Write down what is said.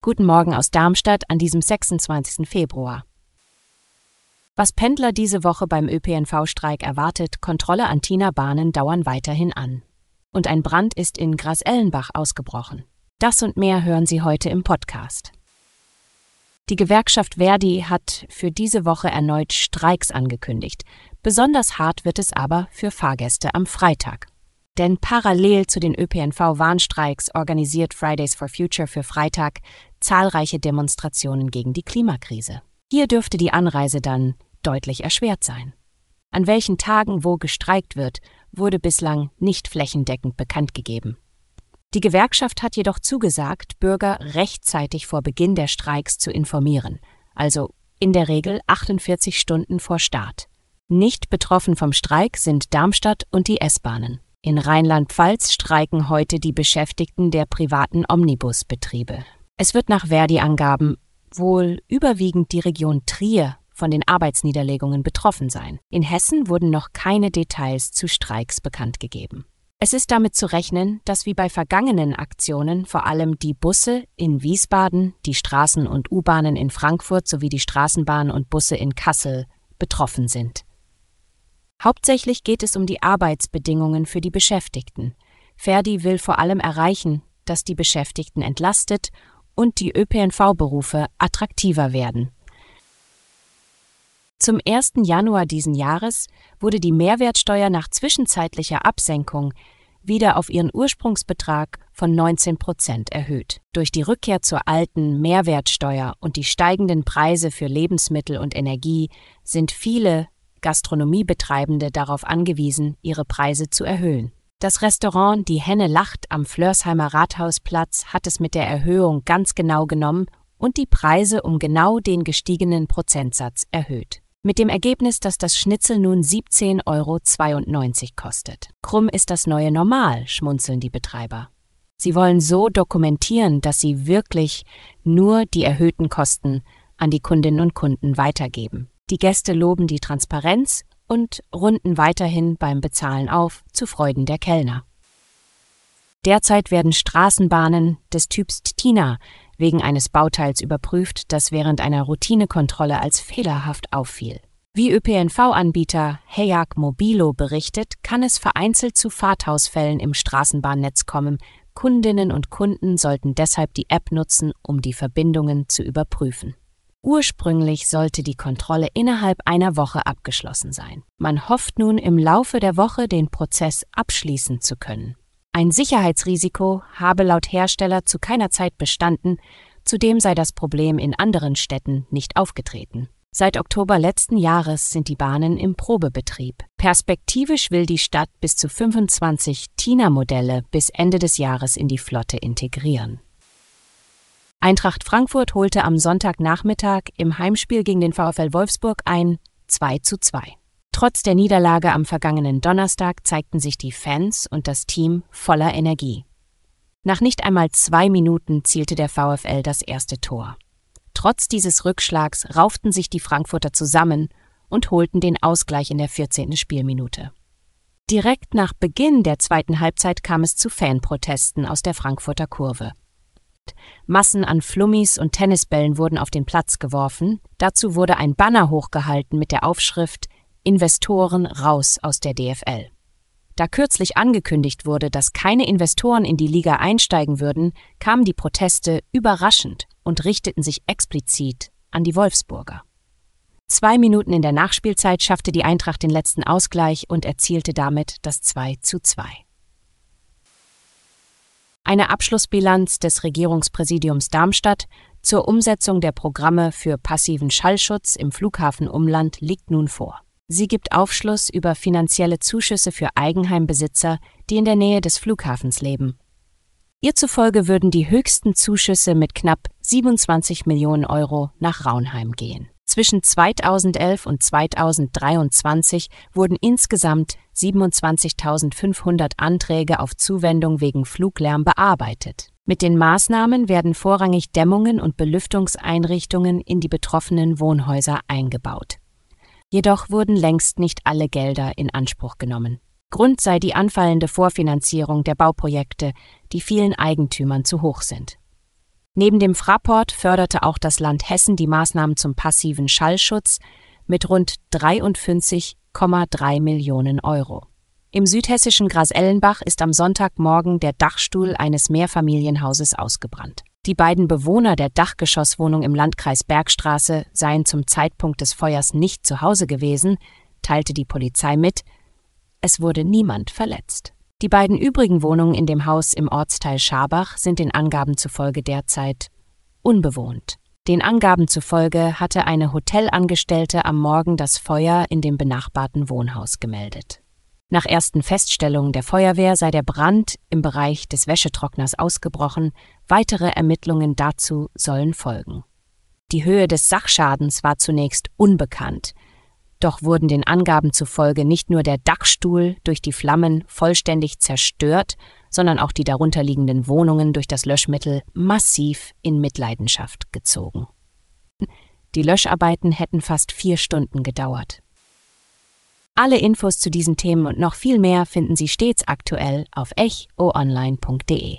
Guten Morgen aus Darmstadt an diesem 26. Februar. Was Pendler diese Woche beim ÖPNV-Streik erwartet, Kontrolle an Tina Bahnen dauern weiterhin an. Und ein Brand ist in Grasellenbach ausgebrochen. Das und mehr hören Sie heute im Podcast. Die Gewerkschaft Verdi hat für diese Woche erneut Streiks angekündigt. Besonders hart wird es aber für Fahrgäste am Freitag. Denn parallel zu den ÖPNV-Warnstreiks organisiert Fridays for Future für Freitag zahlreiche Demonstrationen gegen die Klimakrise. Hier dürfte die Anreise dann deutlich erschwert sein. An welchen Tagen wo gestreikt wird, wurde bislang nicht flächendeckend bekannt gegeben. Die Gewerkschaft hat jedoch zugesagt, Bürger rechtzeitig vor Beginn der Streiks zu informieren, also in der Regel 48 Stunden vor Start. Nicht betroffen vom Streik sind Darmstadt und die S-Bahnen. In Rheinland-Pfalz streiken heute die Beschäftigten der privaten Omnibusbetriebe. Es wird nach Verdi-Angaben wohl überwiegend die Region Trier von den Arbeitsniederlegungen betroffen sein. In Hessen wurden noch keine Details zu Streiks bekannt gegeben. Es ist damit zu rechnen, dass wie bei vergangenen Aktionen vor allem die Busse in Wiesbaden, die Straßen und U-Bahnen in Frankfurt sowie die Straßenbahnen und Busse in Kassel betroffen sind. Hauptsächlich geht es um die Arbeitsbedingungen für die Beschäftigten. Verdi will vor allem erreichen, dass die Beschäftigten entlastet und die ÖPNV-Berufe attraktiver werden. Zum 1. Januar diesen Jahres wurde die Mehrwertsteuer nach zwischenzeitlicher Absenkung wieder auf ihren Ursprungsbetrag von 19 Prozent erhöht. Durch die Rückkehr zur alten Mehrwertsteuer und die steigenden Preise für Lebensmittel und Energie sind viele Gastronomiebetreibende darauf angewiesen, ihre Preise zu erhöhen. Das Restaurant Die Henne lacht am Flörsheimer Rathausplatz hat es mit der Erhöhung ganz genau genommen und die Preise um genau den gestiegenen Prozentsatz erhöht. Mit dem Ergebnis, dass das Schnitzel nun 17,92 Euro kostet. Krumm ist das neue Normal, schmunzeln die Betreiber. Sie wollen so dokumentieren, dass sie wirklich nur die erhöhten Kosten an die Kundinnen und Kunden weitergeben. Die Gäste loben die Transparenz und runden weiterhin beim Bezahlen auf, zu Freuden der Kellner. Derzeit werden Straßenbahnen des Typs Tina wegen eines Bauteils überprüft, das während einer Routinekontrolle als fehlerhaft auffiel. Wie ÖPNV-Anbieter Heyag Mobilo berichtet, kann es vereinzelt zu Fahrthausfällen im Straßenbahnnetz kommen. Kundinnen und Kunden sollten deshalb die App nutzen, um die Verbindungen zu überprüfen. Ursprünglich sollte die Kontrolle innerhalb einer Woche abgeschlossen sein. Man hofft nun im Laufe der Woche den Prozess abschließen zu können. Ein Sicherheitsrisiko habe laut Hersteller zu keiner Zeit bestanden, zudem sei das Problem in anderen Städten nicht aufgetreten. Seit Oktober letzten Jahres sind die Bahnen im Probebetrieb. Perspektivisch will die Stadt bis zu 25 TINA-Modelle bis Ende des Jahres in die Flotte integrieren. Eintracht Frankfurt holte am Sonntagnachmittag im Heimspiel gegen den VfL Wolfsburg ein 2 zu 2. Trotz der Niederlage am vergangenen Donnerstag zeigten sich die Fans und das Team voller Energie. Nach nicht einmal zwei Minuten zielte der VfL das erste Tor. Trotz dieses Rückschlags rauften sich die Frankfurter zusammen und holten den Ausgleich in der 14. Spielminute. Direkt nach Beginn der zweiten Halbzeit kam es zu Fanprotesten aus der Frankfurter Kurve. Massen an Flummis und Tennisbällen wurden auf den Platz geworfen. Dazu wurde ein Banner hochgehalten mit der Aufschrift Investoren raus aus der DFL. Da kürzlich angekündigt wurde, dass keine Investoren in die Liga einsteigen würden, kamen die Proteste überraschend und richteten sich explizit an die Wolfsburger. Zwei Minuten in der Nachspielzeit schaffte die Eintracht den letzten Ausgleich und erzielte damit das 2 zu 2. Eine Abschlussbilanz des Regierungspräsidiums Darmstadt zur Umsetzung der Programme für passiven Schallschutz im Flughafenumland liegt nun vor. Sie gibt Aufschluss über finanzielle Zuschüsse für Eigenheimbesitzer, die in der Nähe des Flughafens leben. Ihr zufolge würden die höchsten Zuschüsse mit knapp 27 Millionen Euro nach Raunheim gehen. Zwischen 2011 und 2023 wurden insgesamt 27.500 Anträge auf Zuwendung wegen Fluglärm bearbeitet. Mit den Maßnahmen werden vorrangig Dämmungen und Belüftungseinrichtungen in die betroffenen Wohnhäuser eingebaut. Jedoch wurden längst nicht alle Gelder in Anspruch genommen. Grund sei die anfallende Vorfinanzierung der Bauprojekte, die vielen Eigentümern zu hoch sind. Neben dem Fraport förderte auch das Land Hessen die Maßnahmen zum passiven Schallschutz mit rund 53,3 Millionen Euro. Im südhessischen Grasellenbach ist am Sonntagmorgen der Dachstuhl eines Mehrfamilienhauses ausgebrannt. Die beiden Bewohner der Dachgeschosswohnung im Landkreis Bergstraße seien zum Zeitpunkt des Feuers nicht zu Hause gewesen, teilte die Polizei mit. Es wurde niemand verletzt. Die beiden übrigen Wohnungen in dem Haus im Ortsteil Schabach sind den Angaben zufolge derzeit unbewohnt. Den Angaben zufolge hatte eine Hotelangestellte am Morgen das Feuer in dem benachbarten Wohnhaus gemeldet. Nach ersten Feststellungen der Feuerwehr sei der Brand im Bereich des Wäschetrockners ausgebrochen, weitere Ermittlungen dazu sollen folgen. Die Höhe des Sachschadens war zunächst unbekannt, doch wurden den Angaben zufolge nicht nur der Dachstuhl durch die Flammen vollständig zerstört, sondern auch die darunterliegenden Wohnungen durch das Löschmittel massiv in Mitleidenschaft gezogen. Die Löscharbeiten hätten fast vier Stunden gedauert. Alle Infos zu diesen Themen und noch viel mehr finden Sie stets aktuell auf echoonline.de.